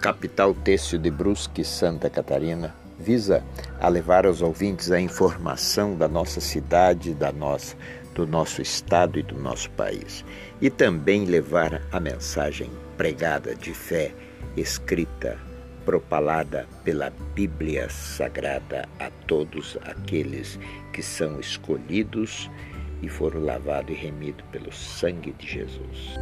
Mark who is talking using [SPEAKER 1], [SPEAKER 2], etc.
[SPEAKER 1] capital têxtil de Brusque, Santa Catarina, visa a levar aos ouvintes a informação da nossa cidade, da nossa, do nosso estado e do nosso país, e também levar a mensagem pregada de fé, escrita, propalada pela Bíblia Sagrada a todos aqueles que são escolhidos e foram lavados e remidos pelo sangue de Jesus.